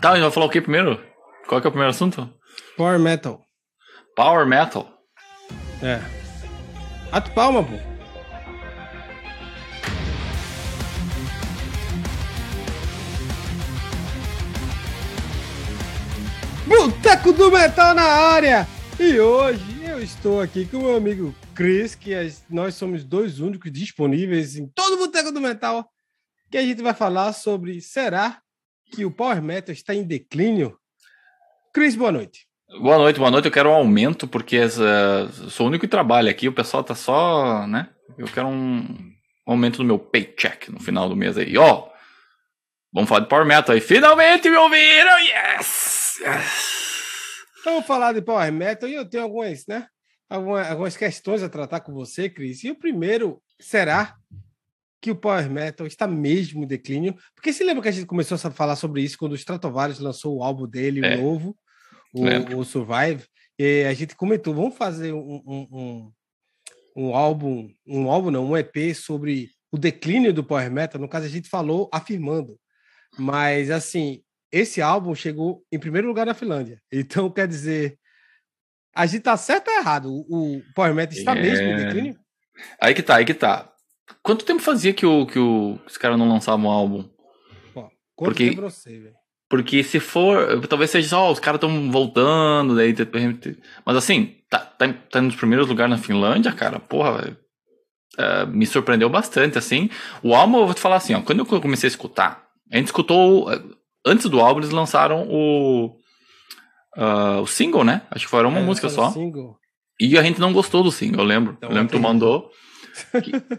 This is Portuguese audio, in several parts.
Tá, a gente vai falar o que primeiro? Qual que é o primeiro assunto? Power Metal. Power Metal. É. Ato palma, pô. Boteco do Metal na área! E hoje eu estou aqui com o meu amigo Chris, que as- nós somos dois únicos disponíveis em todo o Boteco do Metal, que a gente vai falar sobre será que o Power Metal está em declínio? Chris, boa noite. Boa noite, boa noite. Eu quero um aumento, porque essa- sou o único que trabalha aqui. O pessoal tá só, né? Eu quero um aumento no meu paycheck no final do mês aí. Ó, vamos falar de Power Metal aí. Finalmente me ouviram! Yes! yes. Vamos falar de Power Metal e eu tenho algumas, né? Algumas, algumas questões a tratar com você, Cris. E o primeiro, será que o Power Metal está mesmo em declínio? Porque se lembra que a gente começou a falar sobre isso quando o Stratovarius lançou o álbum dele, É. o novo, o, o Survive, e a gente comentou, vamos fazer um, um, um, um álbum, um álbum não, um EP sobre o declínio do Power Metal. No caso, a gente falou afirmando. Mas, assim, esse álbum chegou em primeiro lugar na Finlândia. Então, quer dizer, a gente tá certo ou errado? O, o Power Metal está mesmo em É. declínio? Aí que tá, aí que tá. Quanto tempo fazia que, o, que o, os caras não lançavam um álbum? Porque- tempo? Porque se for, talvez seja só, os caras estão voltando, daí Mas assim, tá, tá, tá nos primeiros lugares na Finlândia, cara, porra, é, me surpreendeu bastante, assim. O álbum, eu vou te falar assim, ó, quando eu comecei a escutar, a gente escutou, é, antes do álbum eles lançaram o, ah, o single, né? Acho que foi uma É, música só. single. E a gente não gostou do single, eu lembro. Então, eu lembro que tu mandou.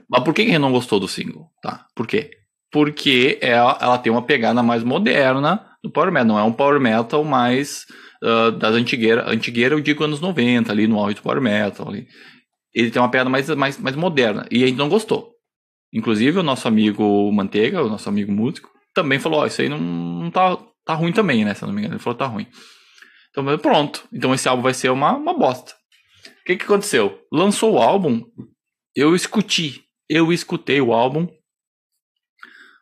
Mas por que gente não gostou do single? Tá, por quê? Porque ela, ela tem uma pegada mais moderna do Power Metal. Não é um Power Metal mais ah, das antigueiras. Antigueira eu digo anos 90, ali no auge do Power Metal. Ali. Ele tem uma pegada mais, mais, mais moderna. E a gente não gostou. Inclusive o nosso amigo Manteiga, o nosso amigo músico, também falou, ó, isso aí não, não tá, tá ruim também, né? Se eu não me engano. Ele falou, tá ruim. Então, pronto. Então esse álbum vai ser uma, uma bosta. O que, que aconteceu? Lançou o álbum, eu escutei. Eu escutei o álbum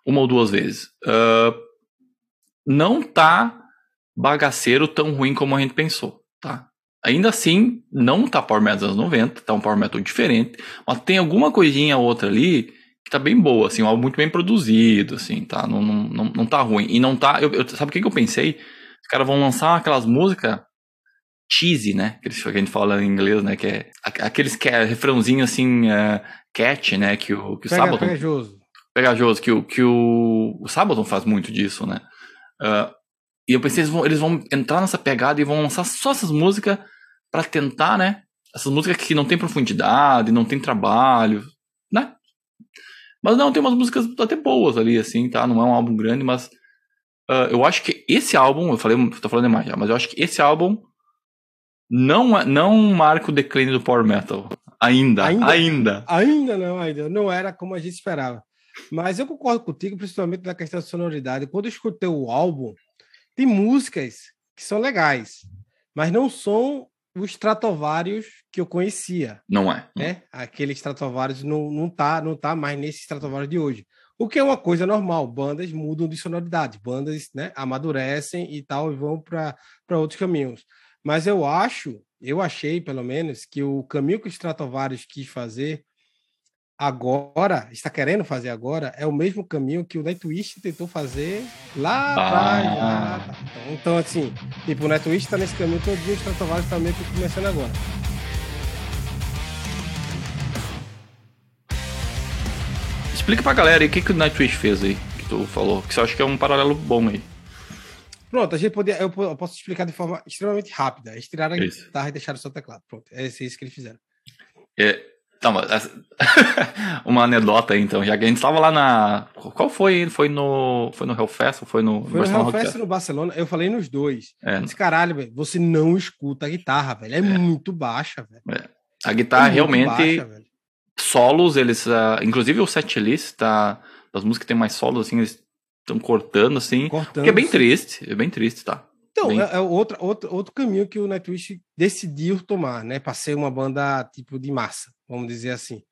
uma ou duas vezes. Ah, não tá bagaceiro tão ruim como a gente pensou, tá? Ainda assim, não tá Power Metal dos anos 90, tá um Power Metal diferente, mas tem alguma coisinha ou outra ali que tá bem boa, assim, um álbum muito bem produzido, assim, tá? Não, não, não, não tá ruim. E não tá. Eu, eu- sabe o que, que eu pensei? Os caras vão lançar aquelas músicas cheesy, né? Que a gente fala em inglês, né? Que é aqueles que é refrãozinho assim, é, cat, né? Que o, que o Pega, Sabaton pegajoso. pegajoso, que o, que o, o Sabaton faz muito disso, né? Ah, e eu pensei, eles vão, eles vão entrar nessa pegada e vão lançar só essas músicas pra tentar, né? Essas músicas que não tem profundidade, não tem trabalho, né? Mas não, tem umas músicas até boas ali, assim, tá? Não é um álbum grande, mas ah, eu acho que esse álbum, eu falei, tô falando demais já, mas eu acho que esse álbum não, é- não marca o declínio do Power Metal. Ainda, Ainda? ainda. Ainda não, ainda. Não era como a gente esperava. Mas eu concordo contigo, principalmente na questão da sonoridade. Quando eu escutei o álbum, tem músicas que são legais, mas não são os Stratovarius que eu conhecia. Não é. né? Aquele Stratovarius não, não, tá, não tá mais nesse Stratovarius de hoje. O que é uma coisa normal, bandas mudam de sonoridade, bandas né, amadurecem e tal e vão para outros caminhos. Mas eu acho, eu achei pelo menos, que o caminho que o Stratovarius quis fazer agora, está querendo fazer agora, é o mesmo caminho que o Nightwish tentou fazer lá atrás. Ah. então, assim, tipo, o Nightwish está nesse caminho todo dia, o Stratovarius está meio que começando agora. Explica pra galera aí o que, que o Nightwish fez aí, que tu falou, que você acha que é um paralelo bom aí. Pronto, a gente podia, eu po- eu posso explicar de forma extremamente rápida. Eles tiraram a Isso. guitarra e deixaram só o teclado. Pronto, é isso que eles fizeram. É, tá, uma anedota aí, então, já que a gente tava lá na. Qual foi? Foi no. Foi no Hellfest ou foi no. Foi no Hellfest no Barcelona, eu falei nos dois. É, Esse caralho, velho, você não escuta a guitarra, velho. É, muito baixa, velho. a guitarra É realmente. baixa, solos, eles. ah, inclusive o setlist tá. Das músicas que tem mais solos, assim, eles estão cortando, assim. Cortando. Porque é bem triste. É bem triste, tá? Então, bem- é, é outro, outro, outro caminho que o Nightwish decidiu tomar, né? Pra ser uma banda tipo de massa, vamos dizer assim.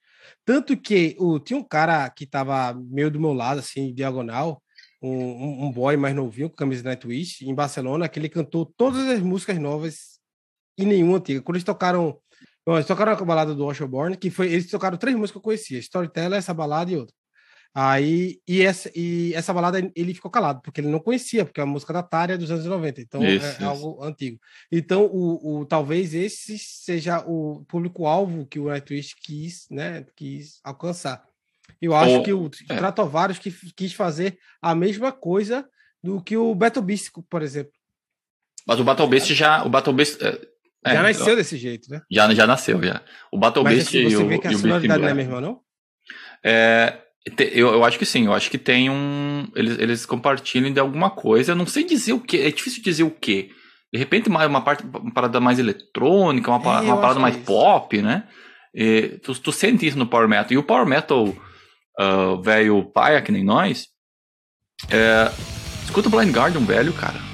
Tanto que o, tinha um cara que tava meio do meu lado, assim, diagonal, um, um boy mais novinho, com camisa Nightwish, em Barcelona, que ele cantou todas as músicas novas e nenhuma antiga. Quando eles tocaram. Bom, eles tocaram a balada do Washburn, que foi. Eles tocaram três músicas que eu conhecia: Storyteller, essa balada e outra. Aí, e essa, e essa balada ele ficou calado, porque ele não conhecia, porque é uma música da Tária dos anos 90, então isso, é, isso. algo antigo. Então, o, o, talvez esse seja o público-alvo que o Nightwish quis, né, quis alcançar. Eu acho Ou, que o é. Tratovarius que, quis fazer a mesma coisa do que o Battle Beast, por exemplo. Mas o Battle Beast já. O Battle Beast. É, é já nasceu desse jeito, né? Já, já nasceu, já. O Battle Mas Beast assim, você e vê o, que a sonoridade não é a mesma, não? É, eu, eu acho que sim, eu acho que tem um. Eles, eles compartilham de alguma coisa. Eu não sei dizer o que, é difícil dizer o que. De repente, mais uma, parte, uma parada mais eletrônica, uma, é, uma parada mais isso. pop, né? E, tu, tu sente isso no Power Metal. E o Power Metal uh, velho paia, que nem nós, é, escuta o Blind Guardian, velho, cara.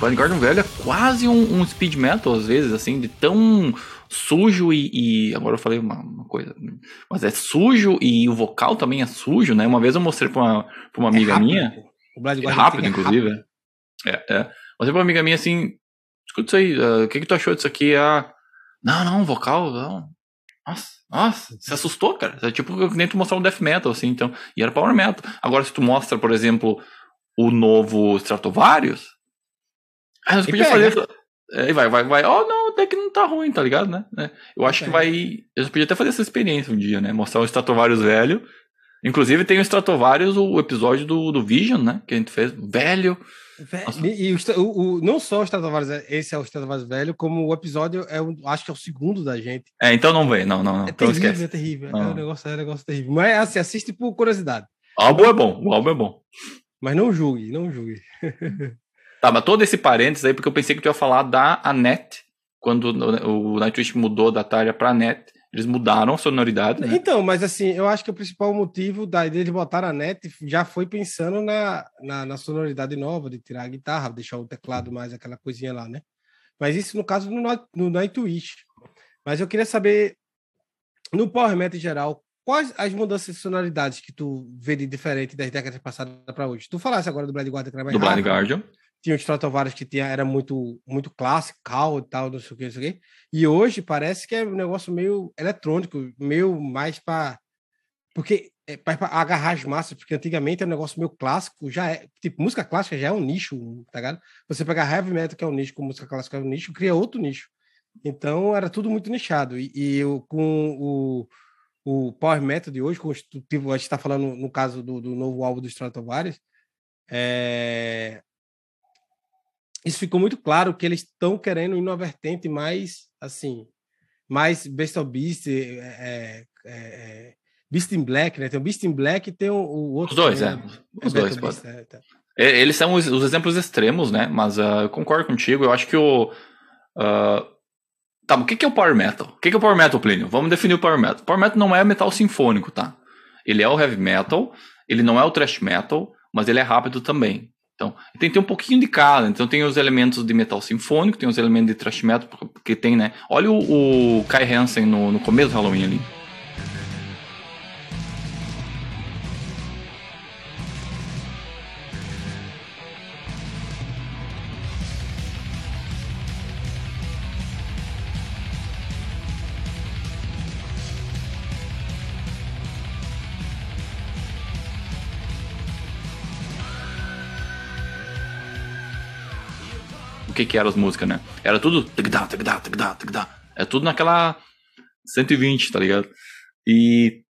Blind Guardian velho é quase um, um, speed metal às vezes, assim, de tão sujo e, e, agora eu falei uma, uma, coisa, mas é sujo e o vocal também é sujo, né? Uma vez eu mostrei para uma, pra uma é amiga é minha, o é rápido, é inclusive, rápido. é, é. Mostrei pra uma amiga minha assim, escuta isso aí, uh, o que que tu achou disso aqui? Ah, não, não, vocal, não. Nossa, nossa, se assustou, cara. É tipo nem tu mostrar um death metal, assim, então. E era power metal. Agora, se tu mostra, por exemplo, o novo Stratovarius, aí você podia fazer. É, vai, vai, vai. Oh, não, até que não tá ruim, tá ligado, né? É. Eu acho que vai. Eu podia até fazer essa experiência um dia, né? Mostrar o Stratovarius velho. Inclusive tem o Stratovarius, o episódio do, do Vision, né? Que a gente fez. Velho. E, o, o, não só o Stratovarius, esse é o Stratovarius velho, como o episódio é o, acho que é o segundo da gente. É, então não vem, não, não, não. É então terrível, esquece. é terrível. Não. É um negócio, é um negócio terrível. Mas assim, assiste por curiosidade. O álbum é bom, o álbum é bom. Mas não julgue, não julgue. Tá, mas todo esse parênteses aí, porque eu pensei que tu ia falar da Anet, quando o Nightwish mudou da Tária pra Net, eles mudaram a sonoridade. Né? Então, mas assim, eu acho que o principal motivo da ideia de botar a net já foi pensando na, na, na, sonoridade nova, de tirar a guitarra, deixar o teclado mais aquela coisinha lá, né? Mas isso no caso no, no Nightwish. Mas eu queria saber, no Power Metal em geral, quais as mudanças de sonoridades que tu vê de diferente das décadas passadas para hoje? Tu falasse agora do Blind Guardian, que era mais Do Blind Guardian tinha os Stratovarius que tinha, era muito muito clássico, cal e tal, não sei o que, não sei o que. E hoje parece que é um negócio meio eletrônico, meio mais para porque é para agarrar as massas, porque antigamente era um negócio meio clássico, já é, tipo, música clássica já é um nicho, tá ligado? Você pegar heavy metal, que é um nicho, com música clássica é um nicho, cria outro nicho. Então era tudo muito nichado. E, e eu, com o, o Power Metal de hoje, tipo, a gente está falando no caso do, do novo álbum do Stratovarius, é, isso ficou muito claro que eles estão querendo ir numa vertente mais, assim, mais Beast of Beast, é, é, é, é, Beast in Black, né? Tem o Beast in Black e tem o, o outro. Os dois, é. Os dois, Beast, é, tá. Eles são os, os, exemplos extremos, né? Mas uh, eu concordo contigo. Eu acho que o. Uh, tá, o que, que é o Power Metal? O que, que é o Power Metal, Plínio? Vamos definir o Power Metal. Power Metal não é metal sinfônico, tá? Ele é o heavy metal, ele não é o thrash metal, mas ele é rápido também. Então, tem ter um pouquinho de cada. Então, tem os elementos de metal sinfônico, tem os elementos de thrash metal, porque tem, né? Olha o, o Kai Hansen no, no começo do Halloween ali. Que que eram as músicas, né? Era tudo é tudo naquela 120, tá ligado? E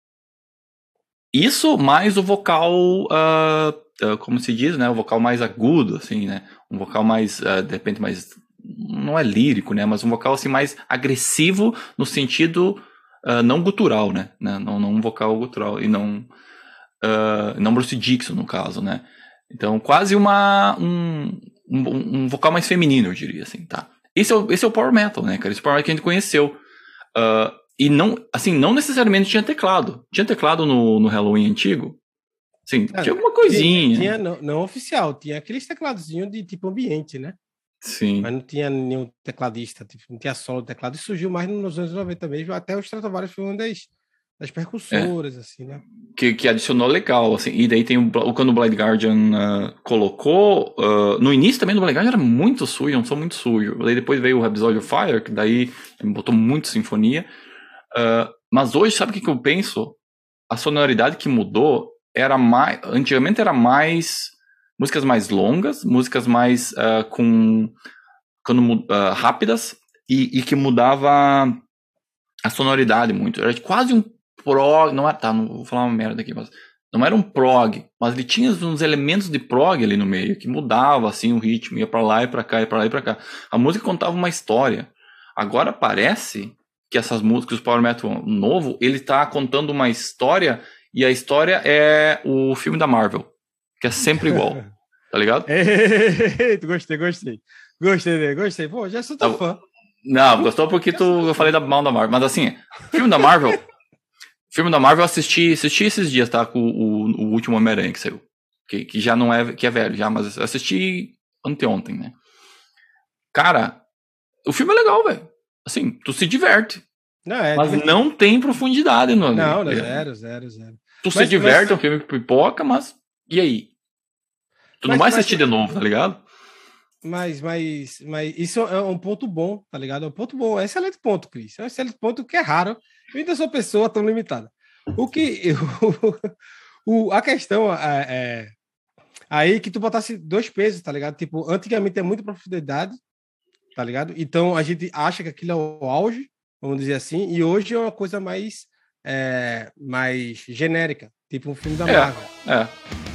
isso mais o vocal, uh, uh, como se diz, né? O vocal mais agudo, assim, né? Um vocal mais, uh, de repente, mais não é lírico, né? Mas um vocal assim mais agressivo no sentido não gutural, né? Não, não um vocal gutural e não não Bruce Dixon no caso, né? Então quase uma um, um, um, vocal mais feminino, eu diria assim, tá? Esse é, o, esse é o power metal, né, cara? Esse power metal que a gente conheceu. Uh, e não, assim, não necessariamente tinha teclado. Tinha teclado no, no Halloween antigo? Sim, Ah, tinha alguma coisinha. Tinha, tinha não, não oficial, tinha aqueles tecladozinhos de tipo ambiente, né? Sim. Mas não tinha nenhum tecladista, tipo, não tinha solo de teclado. Isso surgiu mais nos anos 90 mesmo, até o Stratovarius foi uma das, das percussoras, assim, né? que, que adicionou legal, assim, e daí tem o, o- quando o Blind Guardian ah, colocou, ah, no início também do Blind Guardian era muito sujo, é um som muito sujo, daí depois veio o Rhapsody of Fire, que daí botou muito sinfonia, Ah, mas hoje, sabe o que, que eu penso? A sonoridade que mudou era mais, antigamente era mais, músicas mais longas, músicas mais com, quando, rápidas, e, e que mudava a sonoridade muito, era quase um prog, não era, tá, não vou falar uma merda aqui, mas não era um prog, mas ele tinha uns elementos de prog ali no meio, que mudava assim o ritmo, ia pra lá e pra cá, ia pra lá e pra cá. A música contava uma história. Agora parece que essas músicas, o Power Metal novo, ele tá contando uma história e a história é o filme da Marvel, que é sempre igual, tá ligado? Gostei, gostei. Gostei, né? gostei. Pô, já sou teu Tá- fã. Não, gostou porque tu, eu falei da mal da Marvel. Mas assim, filme da Marvel. Filme da Marvel eu assisti, assisti esses dias, tá? Com o, o último Homem-Aranha que saiu. Que, que já não é, que é velho já, mas assisti anteontem, né? Cara, o filme é legal, velho. Assim, tu se diverte. Não, é. mas não tem profundidade no Não, não, é. zero, zero, zero. Tu se Mas- diverte, mas- é um filme que pipoca, mas. E aí? Tu não Mas- vai mas- assistir de novo, tá ligado? Mas, mas, mas isso é um ponto bom, tá ligado? É um ponto bom, é um excelente ponto, Cris. É um excelente ponto que é raro. Eu ainda sou pessoa tão limitada. O que eu, o, a questão é, é aí que tu botasse dois pesos, tá ligado? Tipo, antigamente é muita profundidade, tá ligado? Então a gente acha que aquilo é o auge, vamos dizer assim, e hoje é uma coisa mais, é, mais genérica, tipo um filme da É. Marvel. É. É.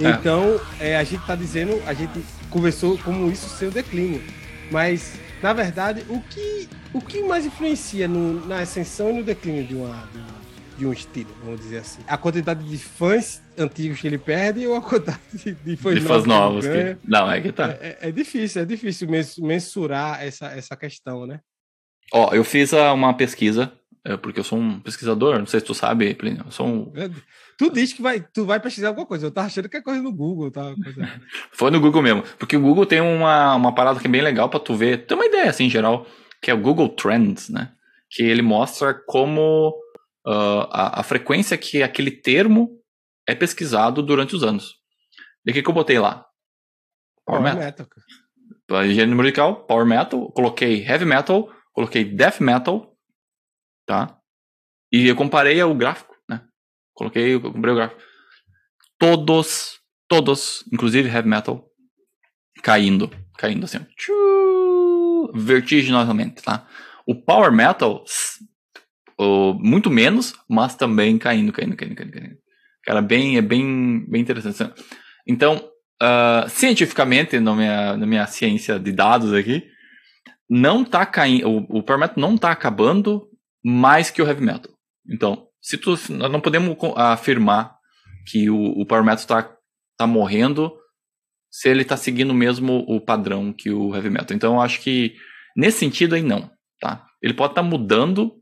Então, é, a gente está dizendo, a gente conversou como isso ser o declínio. Mas, na verdade, o que, o que mais influencia no- na ascensão e no declínio de, uma, de, um- de um estilo, vamos dizer assim? A quantidade de fãs antigos que ele perde ou a quantidade de, de fãs De fãs novos. que? Que... Não, é que tá. É, é difícil, é difícil mens- mensurar essa, essa questão, né? Ó, eu fiz uma pesquisa, é, porque eu sou um pesquisador, não sei se tu sabe, Plínio, eu sou um... Tu diz que vai, tu vai pesquisar alguma coisa. Eu tava achando que é coisa no Google, tá? Coisa... Foi no Google mesmo, porque o Google tem uma, uma parada que é bem legal pra tu ver, tem uma ideia assim, em geral, que é o Google Trends, né? Que ele mostra como ah, a, a frequência que aquele termo é pesquisado durante os anos. E o que, que eu botei lá? Power Power Metal. metal, Gênero musical, Power Metal, coloquei Heavy Metal, coloquei Death Metal, tá? E eu comparei o gráfico? Coloquei, eu comprei o gráfico. Todos, todos, inclusive Heavy Metal, caindo, caindo assim, ó. Tchu, vertiginosamente, tá? O Power Metal, o- muito menos, mas também caindo, caindo, caindo, caindo, caindo. Cara, bem, é bem, bem interessante. Então, ah, cientificamente, na minha, na minha ciência de dados aqui, não tá caindo, o, o Power Metal não tá acabando mais que o Heavy Metal. Então, se tu, nós não podemos afirmar que o, o Power Metal tá, tá morrendo se ele tá seguindo mesmo o padrão que o Heavy Metal. Então, eu acho que nesse sentido aí não, tá? Ele pode estar mudando,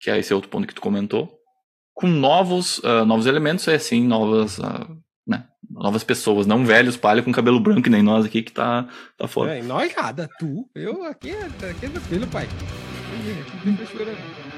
que é esse outro ponto que tu comentou, com novos, ah, novos elementos, é assim, novas, né, novas pessoas, não velhos palha com cabelo branco, nem nós aqui, que tá, tá foda. É, nós nada, tu. Eu aqui, é- aqui é tranquilo, pai. Aqui não tem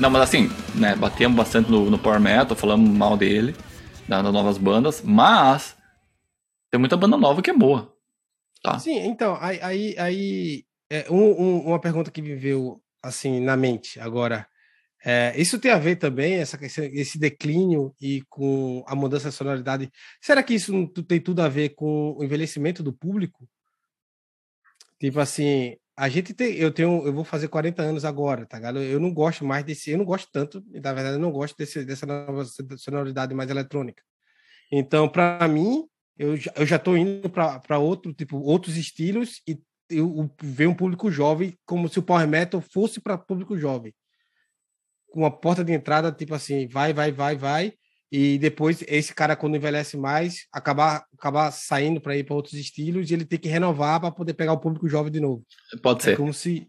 Não, mas assim, né, batemos bastante no, no Power Metal, falamos mal dele, das novas bandas, mas tem muita banda nova que é boa. Tá? Sim, então, aí, aí, aí é, um, um, uma pergunta que me veio assim na mente agora. É, isso tem a ver também, essa, esse declínio e com a mudança de sonoridade. Será que isso tem tudo a ver com o envelhecimento do público? Tipo assim, a gente tem, eu tenho, eu vou fazer 40 anos agora, tá ligado? Eu não gosto mais desse, eu não gosto tanto, na verdade, eu não gosto desse, dessa nova sonoridade mais eletrônica. Então, para mim, eu já, eu já tô indo para outro, tipo, outros estilos e eu, ver um público jovem como se o power metal fosse para público jovem. Com uma porta de entrada, tipo assim, vai, vai, vai, vai, e depois esse cara quando envelhece mais acabar acabar saindo para ir para outros estilos e ele tem que renovar para poder pegar o público jovem de novo pode ser é como se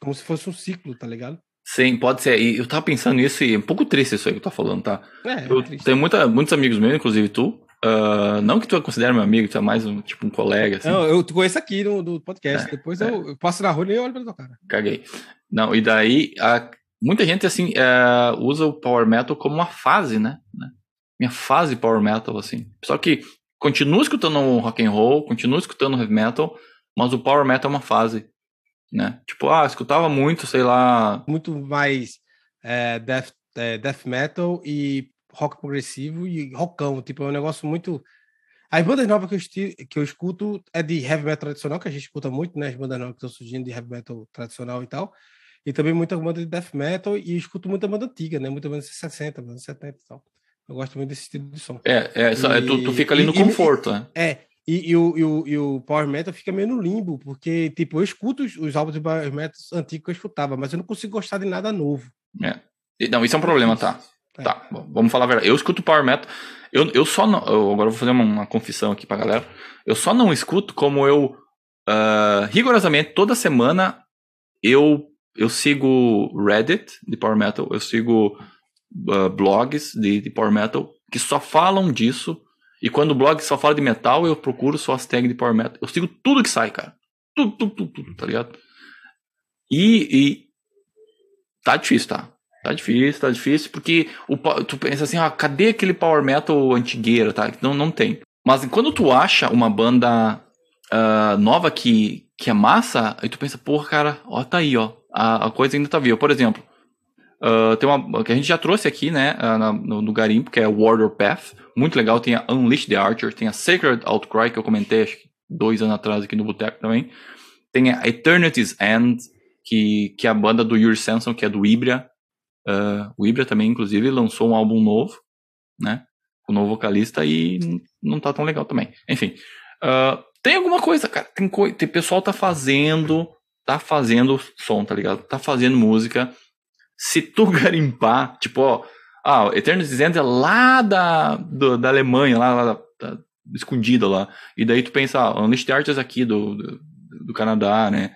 como se fosse um ciclo tá ligado sim pode ser e eu tava pensando nisso e é um pouco triste isso aí que eu tô falando tá é, eu é tenho muita, muitos amigos meus inclusive tu Uh, não que tu considere meu amigo, tu é mais um, tipo um colega. Assim. Não, eu te conheço aqui no, no podcast. É, Depois é. Eu, eu, passo na rua e olho pra tua cara. Caguei. Não, e daí a, muita gente assim uh, usa o Power Metal como uma fase, né? Minha fase power metal, assim. Só que continuo escutando rock and roll, continuo escutando heavy metal, mas o power metal é uma fase, né? Tipo, ah, escutava muito, sei lá... Muito mais é, death, é, death metal e rock progressivo e rockão, tipo, é um negócio muito... As bandas novas que eu, esti... que eu escuto é de heavy metal tradicional, que a gente escuta muito, né? As bandas novas que estão surgindo de heavy metal tradicional e tal. E também muita banda de death metal e escuto muita banda antiga, né? Muita banda de 60, banda de 70 e tal. Eu gosto muito desse estilo de som. É, é, e, tu, tu, fica ali no e, conforto, né? É, e, e, o, e, o, e o Power Metal fica meio no limbo, porque, tipo, eu escuto os, os álbuns de Power Metal antigos que eu escutava, mas eu não consigo gostar de nada novo. É. Não, isso é um problema, tá? É. Tá, vamos falar a verdade. Eu escuto Power Metal, eu, eu só não. Eu agora vou fazer uma, uma, confissão aqui pra galera. Eu só não escuto como eu. Uh, rigorosamente, toda semana eu, eu sigo Reddit de Power Metal, eu sigo uh, blogs de, de, Power Metal que só falam disso. E quando o blog só fala de metal, eu procuro só as tags de Power Metal. Eu sigo tudo que sai, cara. Tudo, tudo, tudo, tudo tá ligado? E, e tá difícil, tá? Tá difícil, tá difícil, porque o, tu pensa assim, ah, cadê aquele Power Metal antigueiro, tá? Não, não tem. Mas quando tu acha uma banda uh, nova que, que é massa, aí tu pensa, porra, cara, ó, tá aí, ó. A, a coisa ainda tá viva. Por exemplo, Uh, tem uma que a gente já trouxe aqui, né, uh, no, no, Garimpo, que é Warrior Path. Muito legal. Tem a Unleash the Archer, tem a Sacred Outcry, que eu comentei acho que dois anos atrás aqui no Boteco também. Tem a Eternity's End, que, que é a banda do Yuri Samson, que é do Ibra. Uh, o Ibra também, inclusive, lançou um álbum novo, né? Com o novo vocalista e não tá tão legal também. Enfim. Uh, tem alguma coisa, cara. Tem, co tem pessoal tá fazendo. Tá fazendo som, tá ligado? Tá fazendo música se tu garimpar, tipo, ó, ah, Eternity End é lá da, do, da Alemanha, lá, lá da, da, escondida lá. E daí tu pensa, ah, Unleashed Artists aqui do, do, do, Canadá, né?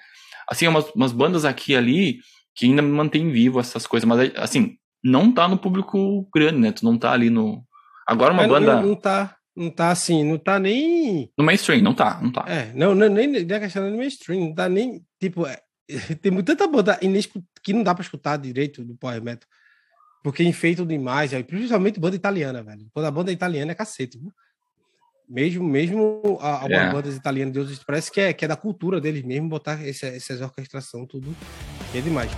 Assim, umas, umas bandas aqui ali que ainda mantém vivo essas coisas, mas assim, não tá no público grande, né? Tu não tá ali no. Agora uma banda. Não, não tá. Não tá assim, não tá nem. No mainstream, não tá, não tá. É, não, não nem, nem a questão do mainstream, não tá nem. Tipo, é, tem tanta banda que não dá para escutar direito do Power Metal. Porque enfeitam demais, principalmente banda italiana, velho. Quando a banda italiana é cacete, viu? Mesmo, mesmo algumas yeah. bandas italianas de outros, parece que é, que é da cultura deles mesmo botar esse, essas orquestração, tudo. É demais.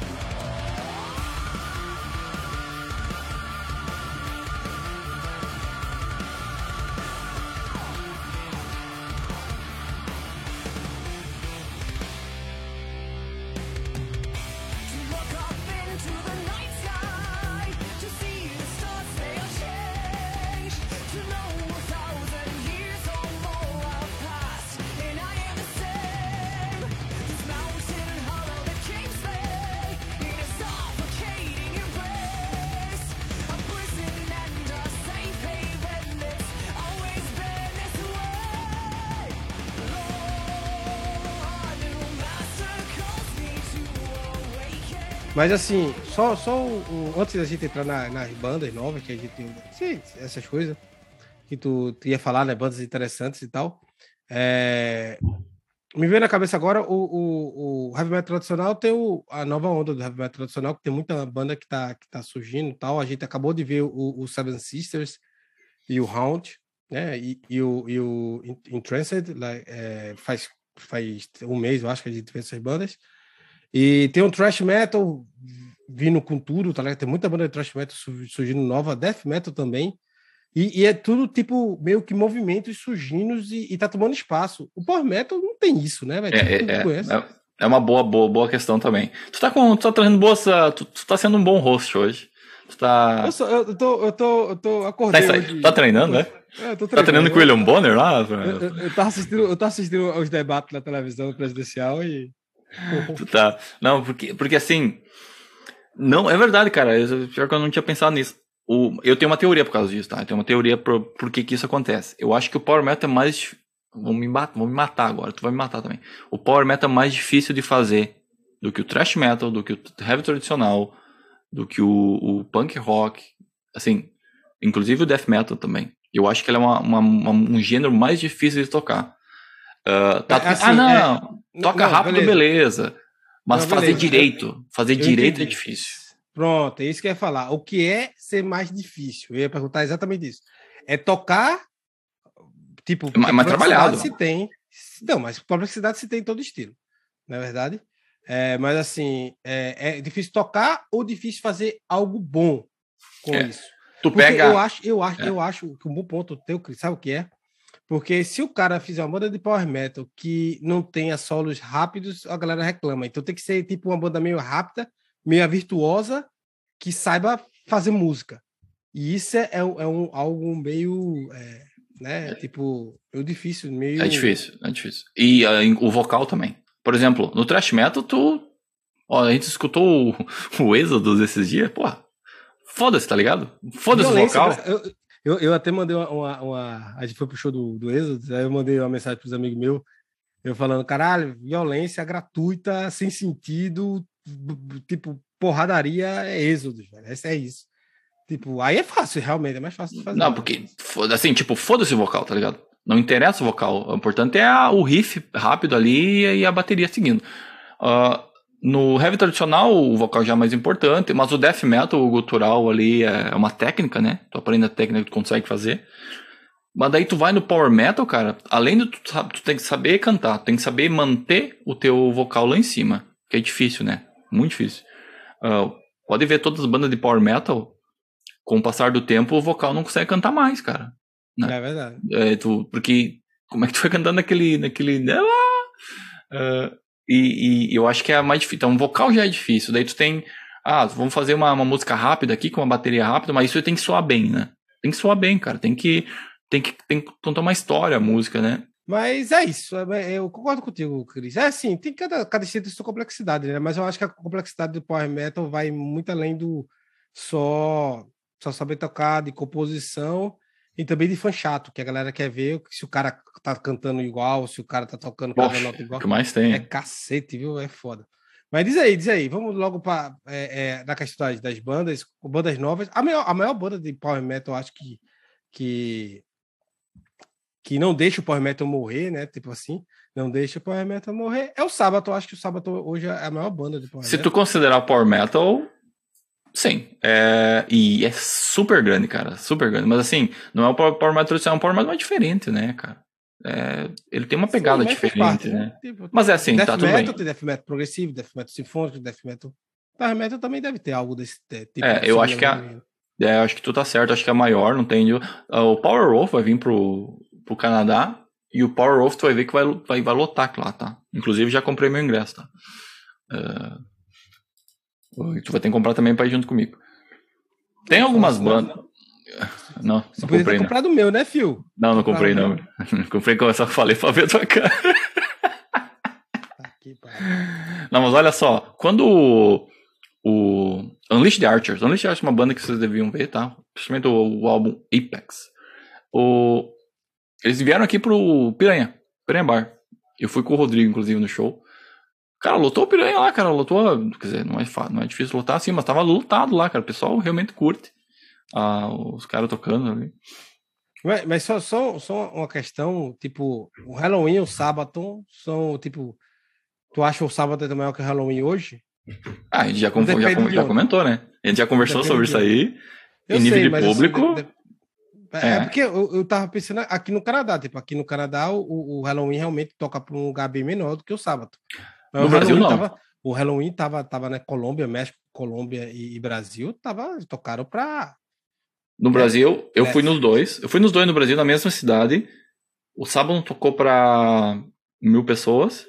Mas assim, só, só antes da gente entrar na, nas bandas novas, que a gente tem essas coisas que tu, ia falar, né? Bandas interessantes e tal. É, me veio na cabeça agora o, o, o heavy metal tradicional tem o, a nova onda do heavy metal tradicional, que tem muita banda que tá, que tá surgindo e tal. A gente acabou de ver o, o Seven Sisters e o Hound, né? E, e o, e o Entranced é, faz, faz um mês, eu acho que a gente vê essas bandas. E tem um thrash metal vindo com tudo, tá ligado? Tem muita banda de thrash metal surgindo nova, death metal também. E, e, é tudo tipo meio que movimentos surgindo e, e tá tomando espaço. O Power Metal não tem isso, né, velho? É, tipo, é, é, é, uma boa, boa, boa questão também. Tu tá, com, tu tá trazendo boas. Tu, tu tá sendo um bom host hoje. Tu tá. Eu, sou, eu, tô, eu tô, eu tô acordando. Tá, hoje... tá treinando, né? É, treinando. Tá treinando com o William Bonner lá? Eu, eu, eu, tava assistindo, eu tô assistindo os debates na televisão presidencial e. tu tá. Não, porque, porque assim. Não, é verdade, cara. Pior que eu não tinha pensado nisso. O, eu tenho uma teoria por causa disso, tá? Eu tenho uma teoria por, por que, que isso acontece. Eu acho que o Power Metal é mais. Vão me, vão me matar agora, tu vai me matar também. O Power Metal é mais difícil de fazer do que o Thrash Metal, do que o Heavy tradicional, do que o, o Punk Rock. Assim, inclusive o Death Metal também. Eu acho que ele é uma, uma, uma, um gênero mais difícil de tocar. Uh, tá, assim, ah, não, é, toca não, rápido, beleza. beleza. Mas não, fazer beleza. direito, fazer eu direito é entendi. é difícil. Pronto, é isso que eu ia falar. O que é ser mais difícil? Eu ia perguntar exatamente isso. É tocar, tipo, é mais trabalhado. se tem. Não, mas complexidade se tem em todo estilo, não é verdade? É, mas assim, é, é, difícil tocar ou difícil fazer algo bom com é. isso? Tu Porque pega. Eu acho, eu acho, é. eu acho que um bom ponto teu, sabe o que é? Porque se o cara fizer uma banda de power metal que não tenha solos rápidos, a galera reclama. Então tem que ser tipo uma banda meio rápida meio virtuosa que saiba fazer música. E isso é, é, um, algo meio, é, né, é. tipo, meio difícil, meio... É difícil, é difícil. E uh, o vocal também. Por exemplo, no thrash metal, tu... Ó, a gente escutou o, o Êxodo esses dias, pô, foda-se, tá ligado? Foda-se o vocal. Eu, eu, eu, até mandei uma, uma, uma, A gente foi pro show do, do Êxodo, aí eu mandei uma mensagem pros amigos meus, eu falando, caralho, violência gratuita, sem sentido, tipo, porradaria é êxodo, velho. Esse é isso. Tipo, aí é fácil, realmente, é mais fácil de fazer. Não, porque, assim, tipo, foda-se o vocal, tá ligado? Não interessa o vocal. O importante é a, o riff rápido ali e a bateria seguindo. Uh, no heavy tradicional, o vocal já é mais importante, mas o death metal, o gutural ali, é uma técnica, né? Tu aprende a técnica que tu consegue fazer. Mas daí tu vai no power metal, cara, além de tu, tu tem que saber cantar, tu tem que saber manter o teu vocal lá em cima, que é difícil, né? Muito difícil. Uh, pode ver todas as bandas de power metal, com o passar do tempo, o vocal não consegue cantar mais, cara. Né? É verdade. É, tu, porque como é que tu vai cantando naquele. naquele uh, e, e, eu acho que é mais difícil. Então, o vocal já é difícil. Daí tu tem. Ah, vamos fazer uma, uma música rápida aqui, com uma bateria rápida, mas isso tem que soar bem, né? Tem que soar bem, cara. Tem que, tem que, tem que contar uma história a música, né? Mas é isso, é, é, eu concordo contigo, Cris. É assim, tem cada, cada estilo sua complexidade, né? Mas eu acho que a complexidade do Power Metal vai muito além do só, só saber tocar, de composição e também de fã chato, que a galera quer ver se o cara tá cantando igual, se o cara tá tocando cada nota igual. que mais tem. É cacete, viu? É foda. Mas diz aí, diz aí, vamos logo para é, é, na questão das, das bandas, bandas novas. A maior, a maior banda de Power Metal, acho que, que que não deixa o Power Metal morrer, né? Tipo assim, não deixa o Power Metal morrer. É o Sábado, acho que o Sábado hoje é a maior banda do Power Se Metal. tu considerar o Power Metal, sim. É... E é super grande, cara, super grande. Mas assim, não é o Power Metal tradicional, é um Power Metal mais diferente, né, cara? É... Ele tem uma pegada sim, diferente, parte, né? né? Tipo, mas é assim, Death tá tudo metal, bem. Tem Death Metal progressivo, Death Metal sinfônico, Death Metal... Power Metal também deve ter algo desse tipo. É, eu acho que a... É, acho que tu tá certo, acho que é maior, não tem. O Power Wolf vai vir pro, pro Canadá. E o Power Off tu vai ver que vai, vai, vai lotar lá, tá? Inclusive já comprei meu ingresso, tá? Uh, tu vai ter que comprar também pra ir junto comigo. Tem algumas bandas. Não, Você não podia comprei, ter comprado o meu, né, Fio? Não, não comprei, não. comprei como eu só falei pra ver a tua cara. Aqui, não, mas olha só. Quando o, o Unleash the Archers, Unleash the Archers é uma banda que vocês deviam ver, tá? Principalmente o, o álbum Apex. O, eles vieram aqui pro Piranha, Piranha Bar. Eu fui com o Rodrigo, inclusive, no show. Cara, lotou o Piranha lá, cara. Lotou. Quer dizer, não é, não é difícil lotar assim, mas tava lotado lá, cara. O pessoal realmente curte. Ah, os caras tocando ali. Mas, mas só, só, só uma questão, tipo, o Halloween e o Sabaton são, tipo, tu acha o Sabaton maior que o Halloween hoje? Ah, a gente já, com, já, já comentou, né? A gente já conversou Depende sobre isso aí. Eu em nível sei, de assim, público. Assim, de, de, é, é, porque eu, eu tava pensando aqui no Canadá, tipo, aqui no Canadá o, o Halloween realmente toca para um lugar bem menor do que o sábado. Mas no Brasil não. Tava, o Halloween tava, tava na Colômbia, México, Colômbia e, e Brasil, tava, tocaram para No Brasil, eu é. fui nos dois. Eu fui nos dois no Brasil, na mesma cidade. O sábado tocou para mil pessoas.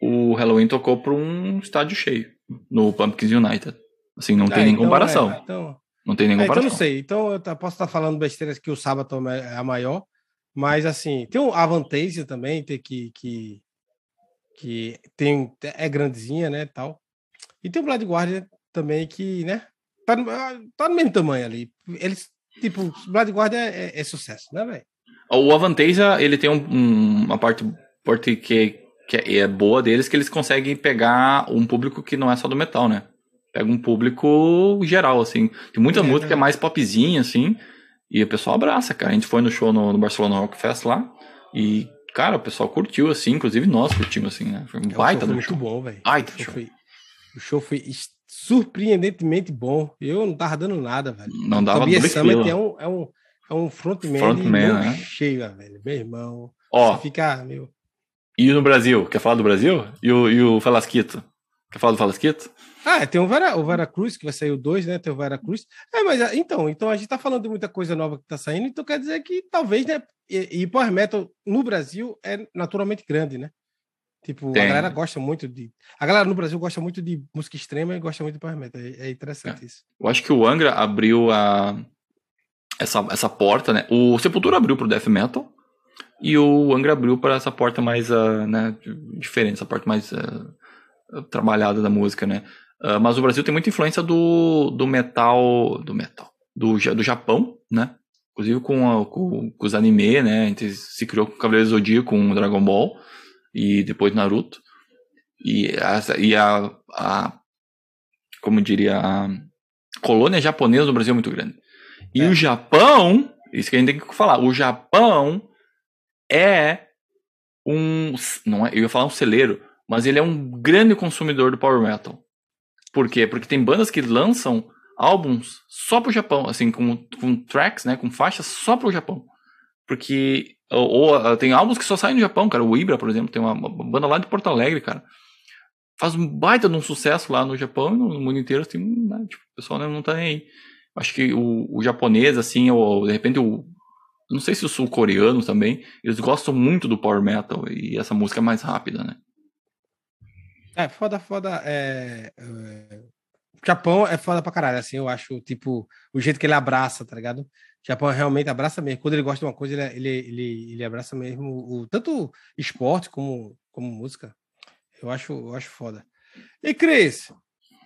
O Halloween tocou para um estádio cheio, no Pumpkins United. Assim, não é, tem nem então, comparação. É, então, não tem nem comparação. É, então não sei. Então eu posso estar falando besteiras que o sábado é a maior, mas assim, tem a vantagem também, ter que, que, que tem, é grandezinha, né, tal. E tem o Blood Guardian também que, né, tá, tá no mesmo tamanho ali. Eles, tipo, Blood Guardian é, é, sucesso, né, velho? O Avantasia, ele tem um, um, uma parte, parte que, que é boa deles, que eles conseguem pegar um público que não é só do metal, né? pega um público geral, assim. Tem muita é, música que é mais popzinha, assim, e o pessoal abraça, cara. A gente foi no show no, no, Barcelona Rock Fest lá, e, cara, o pessoal curtiu, assim, inclusive nós curtimos, assim, né? Foi um é, baita show muito bom, velho. Baita o show. Foi, o show foi surpreendentemente bom. Eu não tava dando nada, velho. Não dava Tobias Summit é um, é um, é um frontman, frontman né? cheio, velho. Meu irmão. Ó, fica, meu... E no Brasil? Quer falar do Brasil? E o, e o Falasquito? Quer falar do Falasquito? Ah, tem o Vera, o Vera Cruz, que vai sair o 2, né? Tem o Vera Cruz. É, mas ah, então, então a gente tá falando de muita coisa nova que tá saindo, então quer dizer que talvez, né? E, e Power Metal no Brasil é naturalmente grande, né? Tipo, tem. a galera gosta muito de. A galera no Brasil gosta muito de música extrema e gosta muito de Power Metal. É, é interessante é. isso. Eu acho que o Angra abriu a. Essa, essa porta, né? O Sepultura abriu pro Death Metal e o Angra abriu para essa porta mais uh, né, diferente, essa porta mais uh, trabalhada da música, né? Uh, mas o Brasil tem muita influência do, do metal. Do metal. Do, do Japão, né? Inclusive com, a, com, com, os anime, né? A gente se criou com o Cavaleiro Zodíaco, com Dragon Ball e depois Naruto. E, a, e a, a como diria, a colônia japonesa do Brasil é muito grande. E é. o Japão, isso que a gente tem que falar, o Japão é um, não é, eu ia falar um celeiro, mas ele é um grande consumidor do power metal. Por quê? Porque tem bandas que lançam álbuns só pro Japão, assim, com, com tracks, né, com faixas só pro Japão. Porque, ou, ou, ah, tem álbuns que só saem no Japão, cara. O Ibra, por exemplo, tem uma, uma, banda lá de Porto Alegre, cara. Faz um baita de um sucesso lá no Japão e no, mundo inteiro, assim, né, tipo, o pessoal não tá nem aí. Acho que o, o japonês, assim, ou de repente o. Não sei se os sul-coreanos também, eles gostam muito do power metal e essa música é mais rápida, né? É, foda, foda. É, é... O Japão é foda pra caralho, assim, eu acho, tipo, o jeito que ele abraça, tá ligado? O Japão realmente abraça mesmo. Quando ele gosta de uma coisa, ele, ele, ele, ele abraça mesmo o, tanto esporte como, como música. Eu acho, eu acho foda. E, Cris,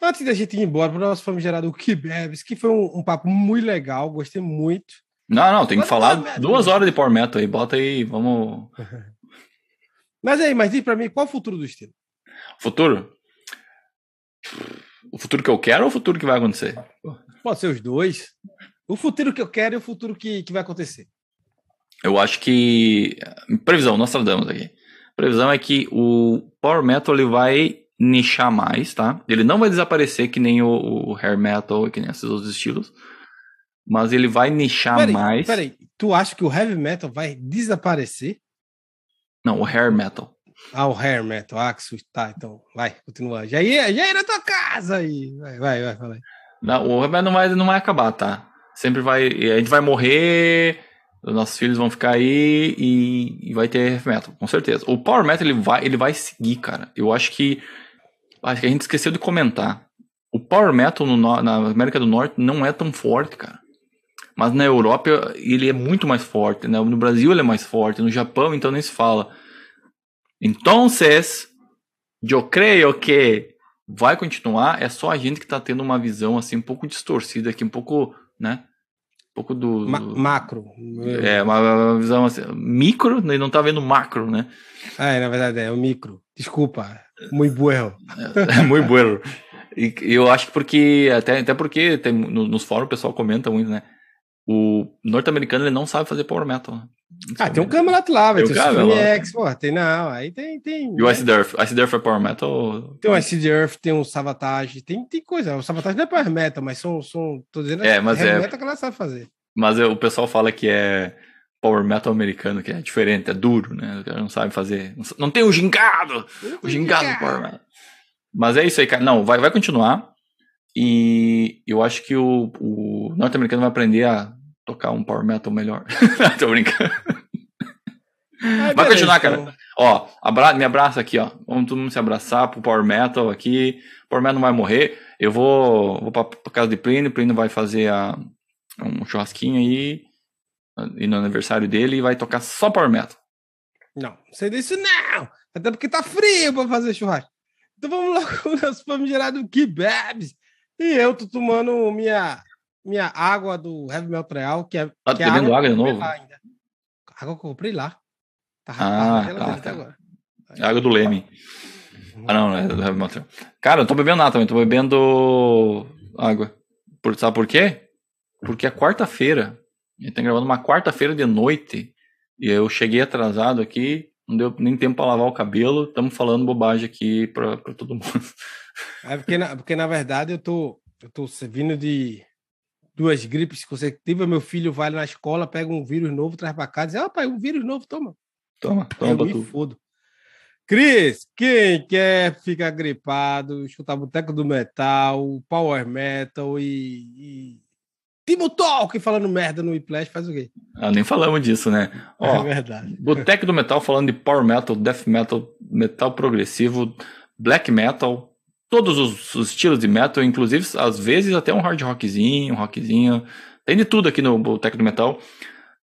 antes da gente ir embora para o nosso famigerado Kibebs, que foi um, um, papo muito legal, gostei muito. Não, não, tem que falar duas horas de Power Metal aí, bota aí, vamos. mas aí, mas diz para mim, qual o futuro do estilo? Futuro? O futuro que eu quero ou o futuro que vai acontecer? Pode ser os dois. O futuro que eu quero e o futuro que, que vai acontecer. Eu acho que. Previsão, nós tradamos aqui. previsão é que o Power Metal ele vai nichar mais, tá? Ele não vai desaparecer que nem o, o Hair Metal, que nem esses outros estilos. Mas ele vai nichar peraí, mais. Peraí, tu acha que o Heavy Metal vai desaparecer? Não, o Hair Metal. Ah, o hair metal, ah, que susto. Tá, então, vai, continua. Já ia, já ia na tua casa aí. Vai, vai, vai, fala aí. Não, o metal não vai, não vai acabar, tá? Sempre vai, a gente vai morrer, os nossos filhos vão ficar aí e, e vai ter heavy metal, com certeza. O power metal, ele vai, ele vai seguir, cara. Eu acho que, acho que a gente esqueceu de comentar. O power metal no, na América do Norte não é tão forte, cara. Mas na Europa ele é muito mais forte, né? No Brasil ele é mais forte, no Japão então nem se fala. Entonces, eu creio que vai continuar, é só a gente que está tendo uma visão assim um pouco distorcida aqui, um pouco, né? Um pouco do Ma macro. É, uma visão assim, micro, e não está vendo macro, né? Ah, é, na verdade é o micro. Desculpa, muito burro. É, muito burro. E eu acho que porque até até porque tem, nos fóruns o pessoal comenta muito, né? O norte-americano ele não sabe fazer power metal. Né? Ah, tem um Camelot lá, velho. Tem, tem o X, pô, tem não. Aí tem. tem e o Ice Earth? Ice Earth é Power Metal? Tem o Ice Earth, tem o Savatage, tem, tem coisa. O Savatage não é Power Metal, mas são. são tô dizendo é, mas é metal que ela sabe fazer. Mas o pessoal fala que é Power Metal americano, que é diferente, é duro, né? O cara não sabe fazer. Não tem o gingado! O gingado do Power Metal. Mas é isso aí, cara. Não, vai, vai continuar. E eu acho que o, o norte-americano vai aprender a tocar um power metal melhor. Tô brincando. Ai, Vai continuar, cara. Então. Ó, abra me abraça aqui, ó. Vamos todo mundo se abraçar pro Power Metal aqui. Power Metal não vai morrer. Eu vou, vou pra, pra casa de Plínio. Plínio vai fazer a, um churrasquinho aí. E no aniversário dele. E vai tocar só Power Metal. Não, sei disso não. Até porque tá frio pra fazer churrasco. Então vamos logo com o nosso famigerado que bebes. E eu tô tomando minha minha água do Heavy Metal que é. Tá que é bebendo água, de novo? Ainda. Água que eu comprei lá. Tá ah, tá, tá. Agora. É água do Leme. Ah, não, é do Heavy Metal. Cara, eu tô bebendo nada também, tô bebendo água. Por, sabe por quê? Porque é quarta-feira. A gente tá gravando uma quarta-feira de noite. E eu cheguei atrasado aqui, não deu nem tempo para lavar o cabelo. Estamos falando bobagem aqui para todo mundo. É porque na, porque, na verdade, eu tô, eu tô vindo de duas gripes consecutivas, meu filho vai na escola, pega um vírus novo, traz para casa diz, ah, pai, um vírus novo, toma. Toma, toma. Eu me fodo. Cris, quem quer ficar gripado, escutar Boteco do Metal, Power Metal e, e Timo Talk falando merda no Whiplash, faz o quê? Ah, nem falamos disso, né? Ó, é verdade. Boteco do Metal falando de Power Metal, Death Metal, Metal Progressivo, Black Metal, todos os, os, estilos de metal, inclusive às vezes até um hard rockzinho, um rockzinho. Tem de tudo aqui no Boteco do Metal.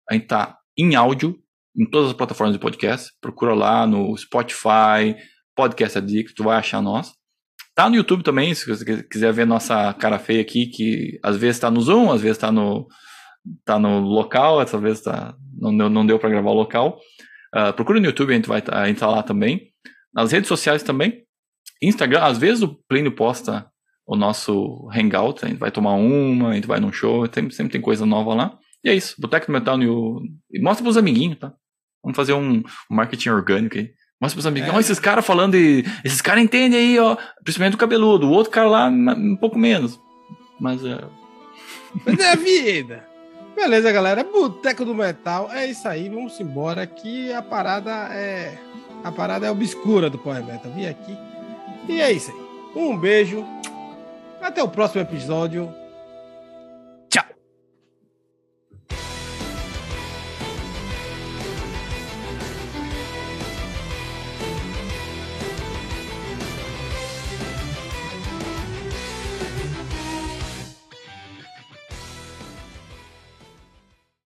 A gente tá em áudio em todas as plataformas de podcast. Procura lá no Spotify, Podcast Addict, tu vai achar nós. Tá no YouTube também, se você quiser ver nossa cara feia aqui, que às vezes tá no Zoom, às vezes tá no, tá no local, essa vez tá, não deu, não deu para gravar o local. Uh, procura no YouTube, a gente vai a gente tá lá também. Nas redes sociais também, Instagram, às vezes o Plínio posta o nosso hangout, a gente vai tomar uma, a gente vai num show, tem, sempre tem coisa nova lá. E é isso, Boteco do Metal no, e mostra pros amiguinhos, tá? Vamos fazer um, um marketing orgânico aí. Mostra pros amiguinhos, é. ó, esses caras falando de. Esses caras entendem aí, ó. Principalmente o cabeludo. O outro cara lá, um pouco menos. Mas é. Mas é a vida. Beleza, galera. Boteco do Metal. É isso aí. Vamos embora. Que a parada é. A parada é obscura do Power Metal. Vim aqui e é isso aí. Um beijo. Até o próximo episódio.